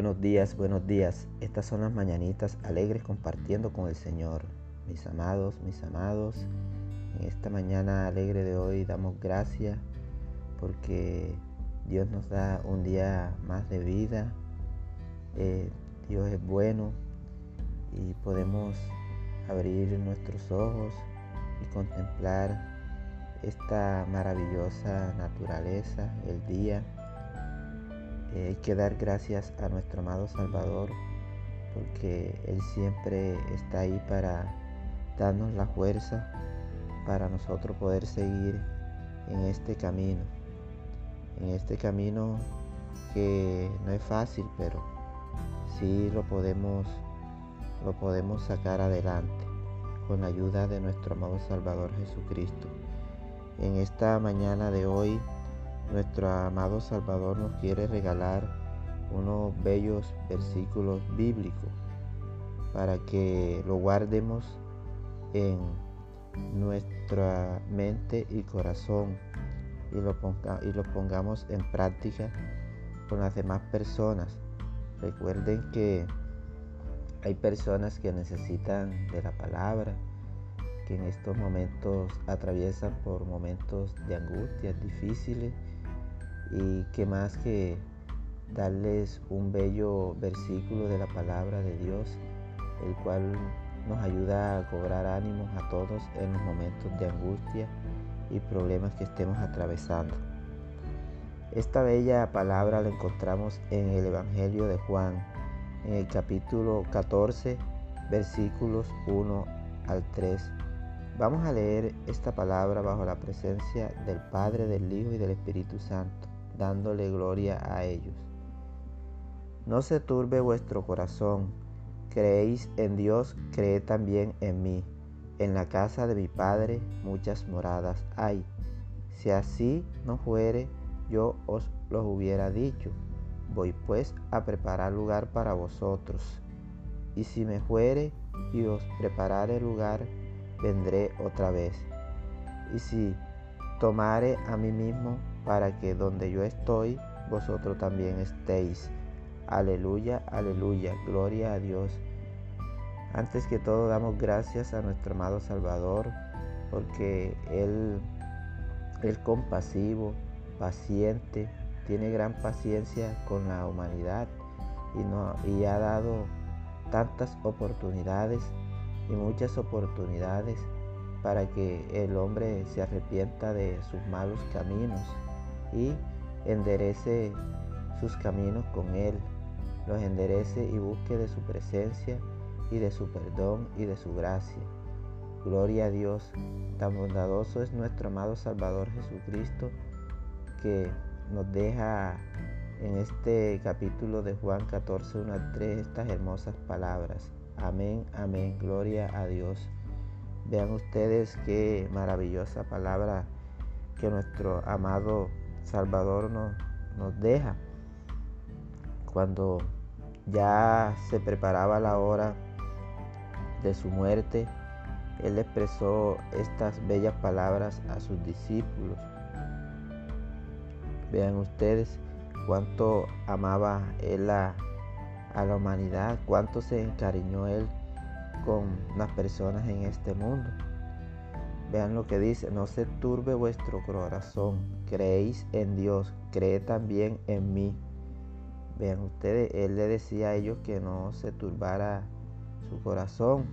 buenos días, buenos días. Estas son las mañanitas alegres compartiendo con el Señor. Mis amados, mis amados, en esta mañana alegre de hoy damos gracias porque Dios nos da un día más de vida. Eh, Dios es bueno y podemos abrir nuestros ojos y contemplar esta maravillosa naturaleza, el día eh, hay que dar gracias a nuestro amado Salvador porque Él siempre está ahí para darnos la fuerza para nosotros poder seguir en este camino. En este camino que no es fácil, pero sí lo podemos, lo podemos sacar adelante con la ayuda de nuestro amado Salvador Jesucristo. En esta mañana de hoy nuestro amado Salvador nos quiere regalar unos bellos versículos bíblicos para que lo guardemos en nuestra mente y corazón y lo, y lo pongamos en práctica con las demás personas. Recuerden que hay personas que necesitan de la palabra, que en estos momentos atraviesan por momentos de angustia difíciles y que más que darles un bello versículo de la palabra de Dios, el cual nos ayuda a cobrar ánimos a todos en los momentos de angustia y problemas que estemos atravesando. Esta bella palabra la encontramos en el Evangelio de Juan, en el capítulo 14, versículos 1 al 3. Vamos a leer esta palabra bajo la presencia del Padre, del Hijo y del Espíritu Santo dándole gloria a ellos. No se turbe vuestro corazón, creéis en Dios, creed también en mí. En la casa de mi Padre muchas moradas hay. Si así no fuere, yo os lo hubiera dicho. Voy pues a preparar lugar para vosotros. Y si me fuere y os preparare lugar, vendré otra vez. Y si tomare a mí mismo para que donde yo estoy, vosotros también estéis. Aleluya, aleluya, gloria a Dios. Antes que todo damos gracias a nuestro amado Salvador porque Él es compasivo, paciente, tiene gran paciencia con la humanidad y, no, y ha dado tantas oportunidades y muchas oportunidades para que el hombre se arrepienta de sus malos caminos y enderece sus caminos con Él, los enderece y busque de su presencia y de su perdón y de su gracia. Gloria a Dios, tan bondadoso es nuestro amado Salvador Jesucristo que nos deja en este capítulo de Juan 14, 1 al 3 estas hermosas palabras. Amén, amén, gloria a Dios. Vean ustedes qué maravillosa palabra que nuestro amado Salvador nos, nos deja. Cuando ya se preparaba la hora de su muerte, Él expresó estas bellas palabras a sus discípulos. Vean ustedes cuánto amaba Él a, a la humanidad, cuánto se encariñó Él con las personas en este mundo. Vean lo que dice, no se turbe vuestro corazón, creéis en Dios, cree también en mí. Vean ustedes, Él le decía a ellos que no se turbara su corazón,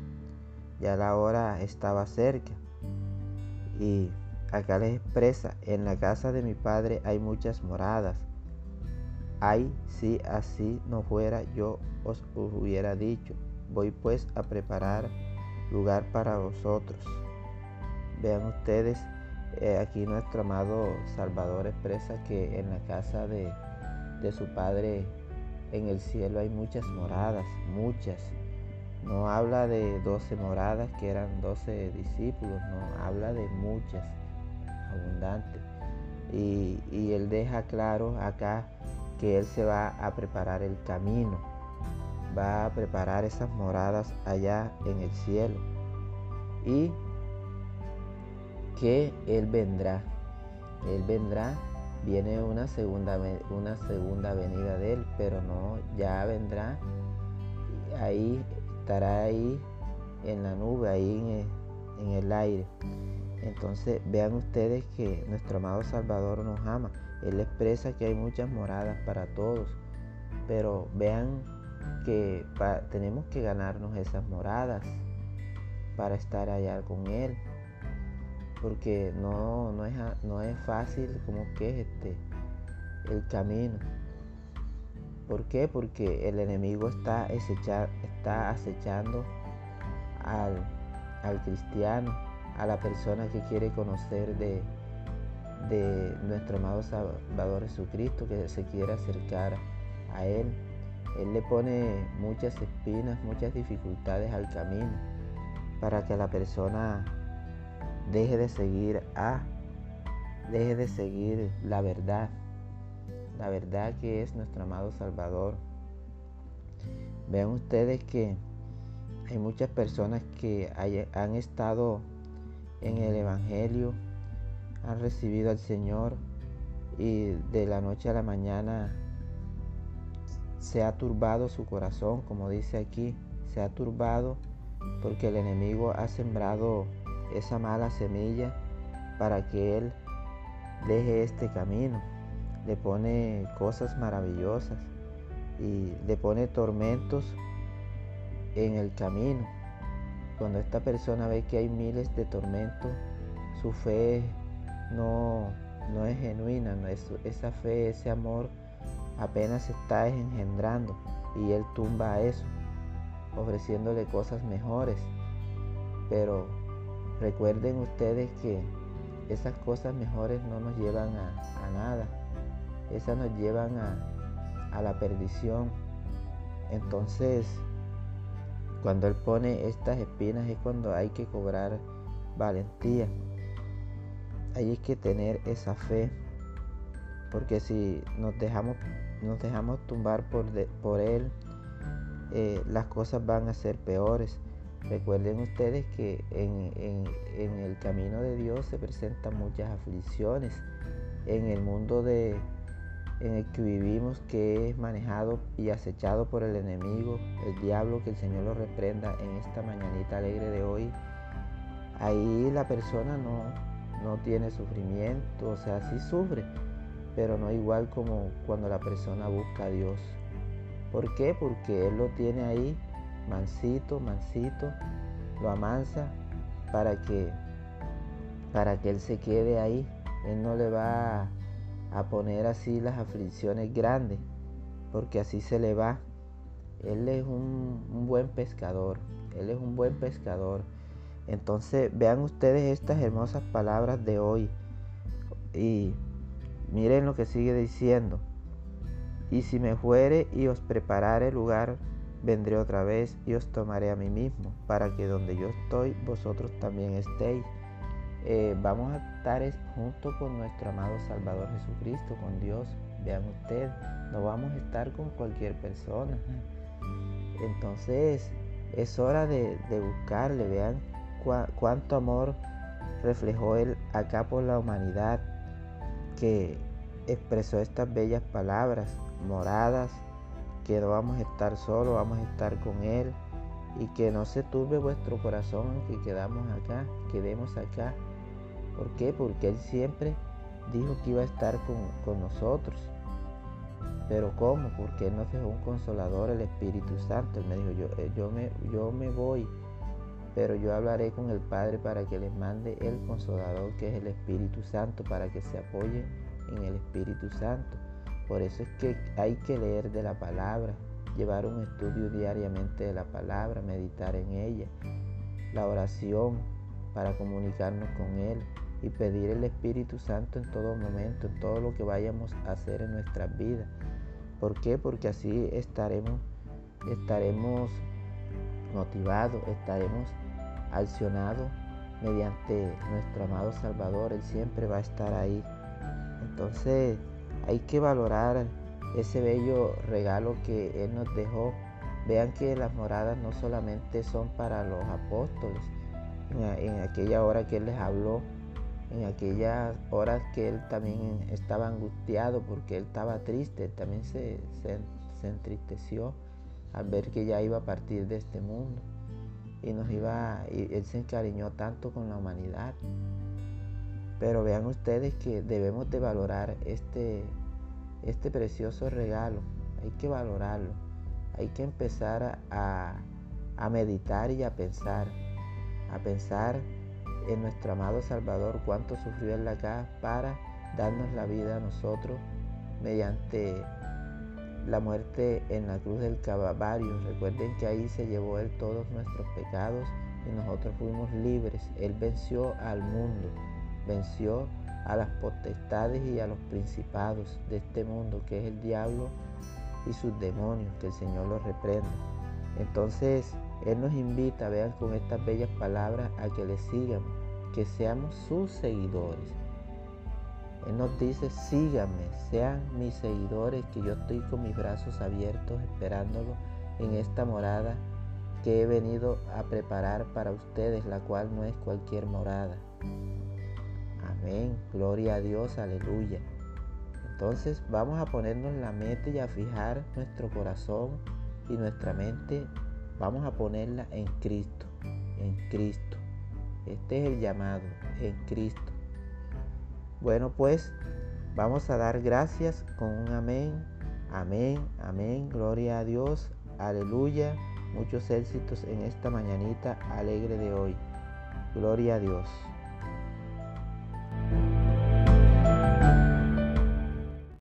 ya la hora estaba cerca. Y acá les expresa, en la casa de mi Padre hay muchas moradas. Ay, si así no fuera, yo os hubiera dicho, voy pues a preparar lugar para vosotros. Vean ustedes, eh, aquí nuestro amado Salvador expresa que en la casa de, de su Padre en el cielo hay muchas moradas, muchas. No habla de doce moradas que eran doce discípulos, no, habla de muchas, abundantes. Y, y, Él deja claro acá que Él se va a preparar el camino, va a preparar esas moradas allá en el cielo. Y que Él vendrá. Él vendrá viene una segunda, una segunda venida de Él, pero no, ya vendrá, ahí estará ahí en la nube, ahí en el, aire. Entonces vean ustedes que nuestro amado Salvador nos ama. Él expresa que hay muchas moradas para todos, pero vean que tenemos que ganarnos esas moradas para estar allá con Él porque no, no, es, no es fácil como que es este, el camino. ¿Por qué? Porque el enemigo está, está acechando al, al, cristiano, a la persona que quiere conocer de, de nuestro amado Salvador Jesucristo, que se quiere acercar a Él. Él le pone muchas espinas, muchas dificultades al camino para que la persona deje de seguir a, deje de seguir la verdad, la verdad que es nuestro amado Salvador. Vean ustedes que hay muchas personas que han estado en el Evangelio, han recibido al Señor y de la noche a la mañana se ha turbado su corazón, como dice aquí, se ha turbado porque el enemigo ha sembrado esa mala semilla para que Él deje este camino. Le pone cosas maravillosas y le pone tormentos en el camino. Cuando esta persona ve que hay miles de tormentos, su fe no, no es genuina, no es, esa fe, ese amor apenas se está engendrando y él tumba eso, ofreciéndole cosas mejores. Pero Recuerden ustedes que esas cosas mejores no nos llevan a, nada. Esas nos llevan a, a la perdición. Entonces, cuando Él pone estas espinas es cuando hay que cobrar valentía. Hay que tener esa fe. Porque si nos dejamos, nos dejamos tumbar por, por Él, eh, las cosas van a ser peores. Recuerden ustedes que en, el camino de Dios se presentan muchas aflicciones. En el mundo de, en el que vivimos, que es manejado y acechado por el enemigo, el diablo, que el Señor lo reprenda en esta mañanita alegre de hoy, ahí la persona no, no tiene sufrimiento, o sea, sí sufre, pero no igual como cuando la persona busca a Dios. ¿Por qué? Porque Él lo tiene ahí mansito, mansito, lo amansa para que, para que Él se quede ahí. Él no le va a, poner así las aflicciones grandes, porque así se le va. Él es un, un buen pescador, Él es un buen pescador. Entonces vean ustedes estas hermosas palabras de hoy y miren lo que sigue diciendo. Y si me fuere y os preparare lugar, vendré otra vez y os tomaré a mí mismo, para que donde yo estoy, vosotros también estéis. Eh, vamos a estar junto con nuestro amado Salvador Jesucristo, con Dios. Vean ustedes, no vamos a estar con cualquier persona. Entonces es hora de, buscarle, vean cuánto amor reflejó Él acá por la humanidad, que expresó estas bellas palabras, moradas, que no vamos a estar solos, vamos a estar con Él y que no se turbe vuestro corazón que quedamos acá, quedemos acá. ¿Por qué? Porque Él siempre dijo que iba a estar con, nosotros. Pero ¿cómo? Porque Él nos dejó un consolador, el Espíritu Santo. Él me dijo, yo, eh, yo, me, yo me voy, pero yo hablaré con el Padre para que les mande el consolador que es el Espíritu Santo, para que se apoyen en el Espíritu Santo. Por eso es que hay que leer de la palabra, llevar un estudio diariamente de la palabra, meditar en ella, la oración para comunicarnos con Él y pedir el Espíritu Santo en todo momento, en todo lo que vayamos a hacer en nuestras vidas. ¿Por qué? Porque así estaremos, estaremos motivados, estaremos accionados mediante nuestro amado Salvador. Él siempre va a estar ahí. Entonces, hay que valorar ese bello regalo que Él nos dejó. Vean que las moradas no solamente son para los apóstoles, en, aquella hora que Él les habló, en aquellas horas que él también estaba angustiado porque él estaba triste, también se, se, entristeció al ver que ya iba a partir de este mundo y nos iba y él se encariñó tanto con la humanidad pero vean ustedes que debemos de valorar este este precioso regalo hay que valorarlo hay que empezar a, a meditar y a pensar a pensar en nuestro amado Salvador cuánto sufrió en la para darnos la vida a nosotros mediante la muerte en la cruz del Calvario. Recuerden que ahí se llevó Él todos nuestros pecados y nosotros fuimos libres. Él venció al mundo, venció a las potestades y a los principados de este mundo, que es el diablo y sus demonios, que el Señor los reprenda. Entonces, Él nos invita, vean con estas bellas palabras, a que le sigamos, que seamos sus seguidores. Él nos dice, síganme, sean mis seguidores, que yo estoy con mis brazos abiertos esperándolo en esta morada que he venido a preparar para ustedes, la cual no es cualquier morada. Amén, gloria a Dios, aleluya. Entonces vamos a ponernos la meta y a fijar nuestro corazón y nuestra mente, vamos a ponerla en Cristo, en Cristo. Este es el llamado, en Cristo. Bueno, pues vamos a dar gracias con un amén, amén, amén, gloria a Dios, aleluya. Muchos éxitos en esta mañanita alegre de hoy. Gloria a Dios.